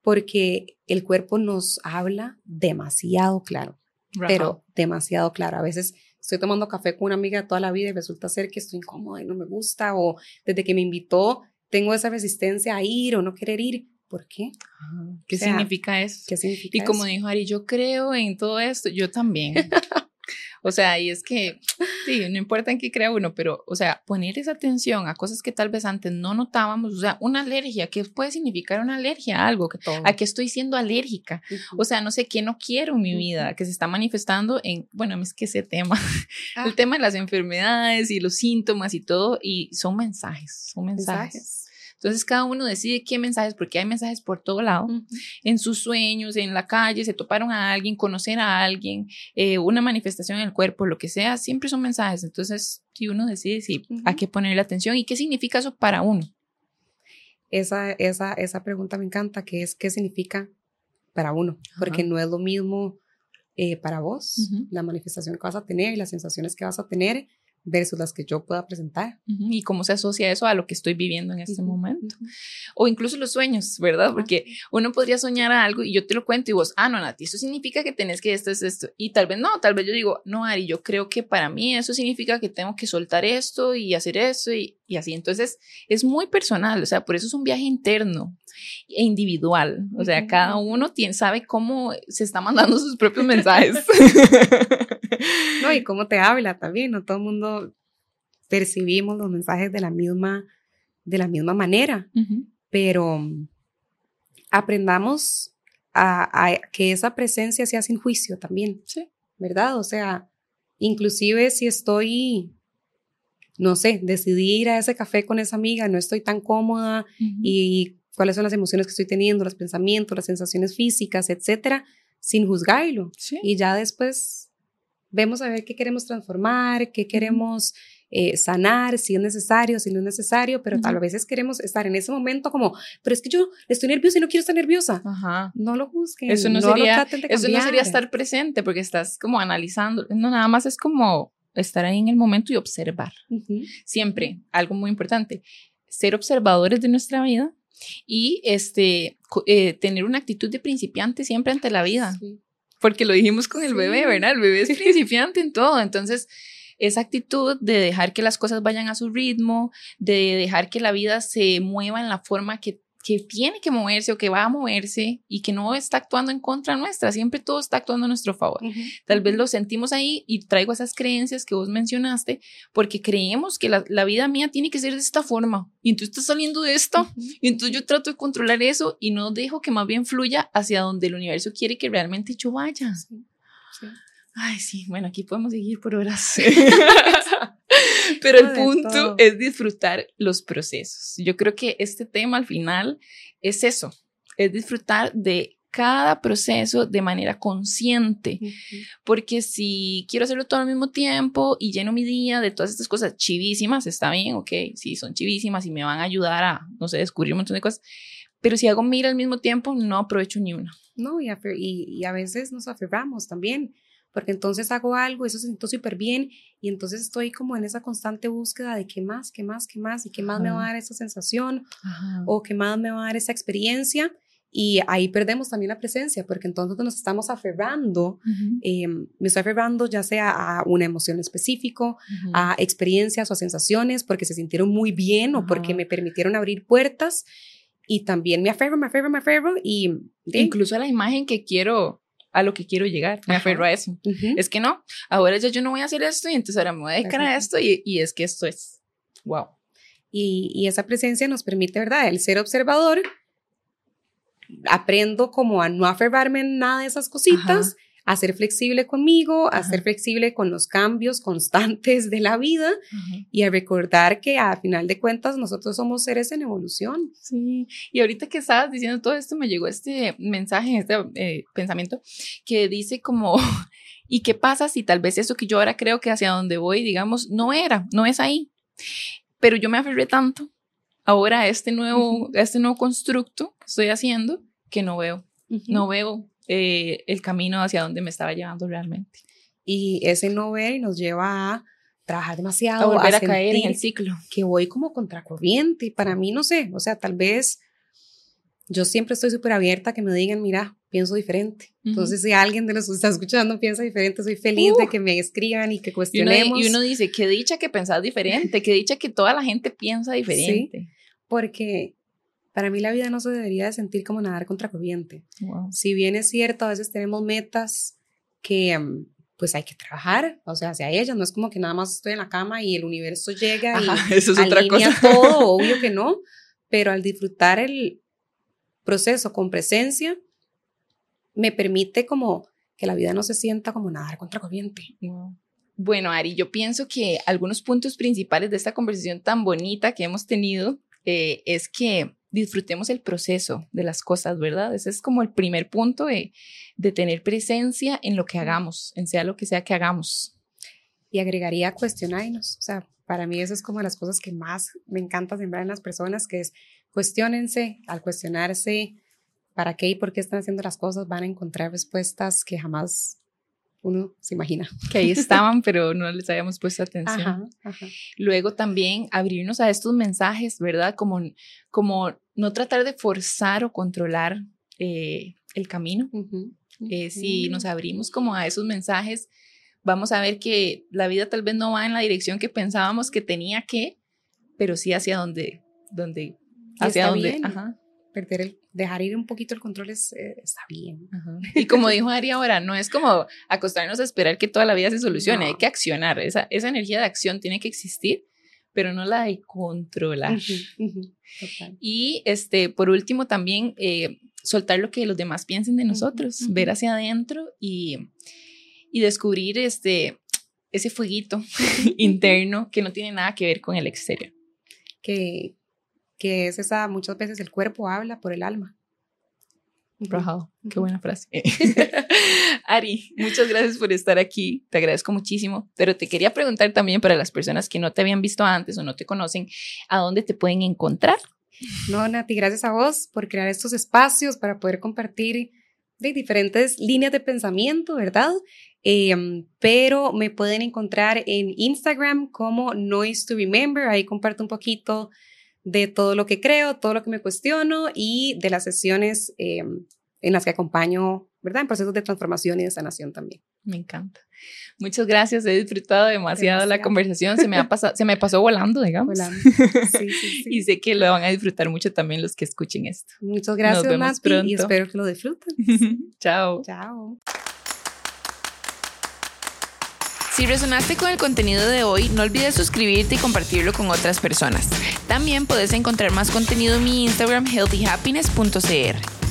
porque el cuerpo nos habla demasiado claro, pero demasiado claro. A veces estoy tomando café con una amiga de toda la vida y resulta ser que estoy incómoda y no me gusta, o desde que me invitó tengo esa resistencia a ir o no querer ir ¿Por qué? ¿Qué significa eso? ¿Qué significa y como dijo Ari, yo creo en todo esto, yo también. o sea, y es que, sí, no importa en qué crea uno, pero, o sea, poner esa atención a cosas que tal vez antes no notábamos, o sea, una alergia, ¿qué puede significar una alergia? Algo, que, ¿a qué estoy siendo alérgica? O sea, no sé qué no quiero en mi vida, que se está manifestando en, bueno, es que ese tema, el ah. tema de las enfermedades y los síntomas y todo, y son mensajes, son mensajes. Entonces cada uno decide qué mensajes, porque hay mensajes por todo lado, en sus sueños, en la calle, se toparon a alguien, conocer a alguien, eh, una manifestación en el cuerpo, lo que sea, siempre son mensajes. Entonces, si uno decide si a qué ponerle atención y qué significa eso para uno. Esa, esa, esa pregunta me encanta, que es qué significa para uno, porque no es lo mismo eh, para vos, la manifestación que vas a tener y las sensaciones que vas a tener versus las que yo pueda presentar. Y cómo se asocia eso a lo que estoy viviendo en este momento. O incluso los sueños, ¿verdad? Porque uno podría soñar algo y yo te lo cuento y vos, ah, no, Nati, eso significa que tenés que esto, es esto. Y tal vez no, tal vez yo digo, no, Ari, yo creo que para mí eso significa que tengo que soltar esto y hacer eso y, y así. Entonces, es muy personal, o sea, por eso es un viaje interno e individual. O sea, cada uno tiene, sabe cómo se está mandando sus propios mensajes. no, y cómo te habla también, no todo el mundo percibimos los mensajes de la misma, de la misma manera, pero aprendamos a, que esa presencia sea sin juicio también, sí. ¿verdad? O sea, inclusive si estoy, no sé, decidí ir a ese café con esa amiga, no estoy tan cómoda y cuáles son las emociones que estoy teniendo, los pensamientos, las sensaciones físicas, etcétera, sin juzgarlo. Y ya después vemos a ver qué queremos transformar, qué queremos eh, sanar, si es necesario, si no es necesario, pero tal vez queremos estar en ese momento como, pero es que yo estoy nerviosa y no quiero estar nerviosa. Ajá. No lo juzguen. Eso no, sería, eso no sería estar presente porque estás como analizando. No, nada más es como estar ahí en el momento y observar. Siempre, algo muy importante, ser observadores de nuestra vida y este, eh, tener una actitud de principiante siempre ante la vida. Porque lo dijimos con el bebé, ¿verdad? El bebé es principiante en todo. Entonces, esa actitud de dejar que las cosas vayan a su ritmo, de dejar que la vida se mueva en la forma que, que tiene que moverse o que va a moverse y que no está actuando en contra nuestra, siempre todo está actuando a nuestro favor. Tal vez lo sentimos ahí y traigo esas creencias que vos mencionaste porque creemos que la, la, vida mía tiene que ser de esta forma y entonces está saliendo de esto y entonces yo trato de controlar eso y no dejo que más bien fluya hacia donde el universo quiere que realmente yo vaya. Sí. Ay, sí, bueno, aquí podemos seguir por horas. Pero el punto es disfrutar los procesos. Yo creo que este tema al final es eso, es disfrutar de cada proceso de manera consciente, porque si quiero hacerlo todo al mismo tiempo y lleno mi día de todas estas cosas chivísimas, está bien, ok, sí, son chivísimas y me van a ayudar a, no sé, descubrir un montón de cosas, pero si hago mil al mismo tiempo, no aprovecho ni una. No, y a, y a veces nos aferramos también porque entonces hago algo, eso se siento súper bien y entonces estoy como en esa constante búsqueda de qué más, qué más, qué más y qué más me va a dar esa sensación o qué más me va a dar esa experiencia. Y ahí perdemos también la presencia, porque entonces nos estamos aferrando, em, me estoy aferrando ya sea a una emoción específico, a experiencias o a sensaciones, porque se sintieron muy bien o porque me permitieron abrir puertas. Y también me aferro, me aferro, me aferro y... Incluso a la imagen que quiero a lo que quiero llegar, me aferro a eso. Es que no, ahora ya yo no voy a hacer esto y entonces ahora me voy a dedicar a esto y, y, es que esto es, wow. Y, y, esa presencia nos permite, ¿verdad? El ser observador, aprendo como a no aferrarme en nada de esas cositas a ser flexible conmigo, a ser flexible con los cambios constantes de la vida y a recordar que a final de cuentas nosotros somos seres en evolución. Sí, y ahorita que estabas diciendo todo esto me llegó este mensaje, este eh, pensamiento que dice como... ¿Y qué pasa si tal vez eso que yo ahora creo que hacia donde voy, digamos, no era, no es ahí? Pero yo me aferré tanto ahora a este nuevo, este nuevo constructo que estoy haciendo que no veo, no veo eh, el camino hacia donde me estaba llevando realmente. Y ese no ver nos lleva a trabajar demasiado, a volver a, caer en el ciclo. Que voy como contracorriente y para mí no sé, o sea, tal vez yo siempre estoy súper abierta a que me digan, mira, pienso diferente. Entonces, si alguien de los que está escuchando piensa diferente, soy feliz de uh. que me escriban y que cuestionemos. Y uno, dice, qué dicha que pensás diferente, qué dicha que toda la gente piensa diferente. Sí, porque para mí la vida no se debería de sentir como nadar contra corriente. Si bien es cierto, a veces tenemos metas que mm, pues hay que trabajar, o sea, hacia ellas, no es como que nada más estoy en la cama y el universo llega y eso es otra cosa. todo, obvio que no, pero al disfrutar el proceso con presencia, me permite como que la vida no se sienta como nadar contra corriente. Bueno, Ari, yo pienso que algunos puntos principales de esta conversación tan bonita que hemos tenido eh, es que disfrutemos el proceso de las cosas, ¿verdad? Ese es como el primer punto de, de tener presencia en lo que hagamos, en sea lo que sea que hagamos. Y agregaría cuestionarnos, o sea, para mí eso es como las cosas que más me encanta sembrar en las personas, que es cuestionense, al cuestionarse para qué y por qué están haciendo las cosas, van a encontrar respuestas que jamás uno se imagina. Que ahí estaban, pero no les habíamos puesto atención. Luego también abrirnos a estos mensajes, ¿verdad? Como, como no tratar de forzar o controlar eh, el camino. Eh, si nos abrimos como a esos mensajes, vamos a ver que la vida tal vez no va en la dirección que pensábamos que tenía que, pero sí hacia donde, donde, hacia donde, ajá. Perder el, dejar ir un poquito el control es, eh, está bien. Y como dijo Ari ahora, no es como acostarnos a esperar que toda la vida se solucione, hay que accionar, esa, esa energía de acción tiene que existir, pero no la de controlar. Y este, por último también eh, soltar lo que los demás piensen de nosotros, ver hacia adentro y, y descubrir este, ese fueguito interno que no tiene nada que ver con el exterior. Que, que es esa, muchas veces el cuerpo habla por el alma. Rajado, qué buena frase. Ari, muchas gracias por estar aquí, te agradezco muchísimo, pero te quería preguntar también para las personas que no te habían visto antes o no te conocen, ¿a dónde te pueden encontrar? No, Nati, gracias a vos por crear estos espacios para poder compartir de diferentes líneas de pensamiento, ¿verdad? Em, pero me pueden encontrar en Instagram como Noise to Remember, ahí comparto un poquito de todo lo que creo, todo lo que me cuestiono y de las sesiones em, en las que acompaño, ¿verdad? En procesos de transformación y de sanación también. Me encanta. Muchas gracias, he disfrutado demasiado, la conversación, se me, ha pasado, se me pasó volando, digamos. Volando. Sí, sí, y sé que lo van a disfrutar mucho también los que escuchen esto. Muchas gracias, Nos vemos pronto. y espero que lo disfruten. Chao. Chao. Si resonaste con el contenido de hoy, no olvides suscribirte y compartirlo con otras personas. También puedes encontrar más contenido en mi Instagram healthyhappiness.cr.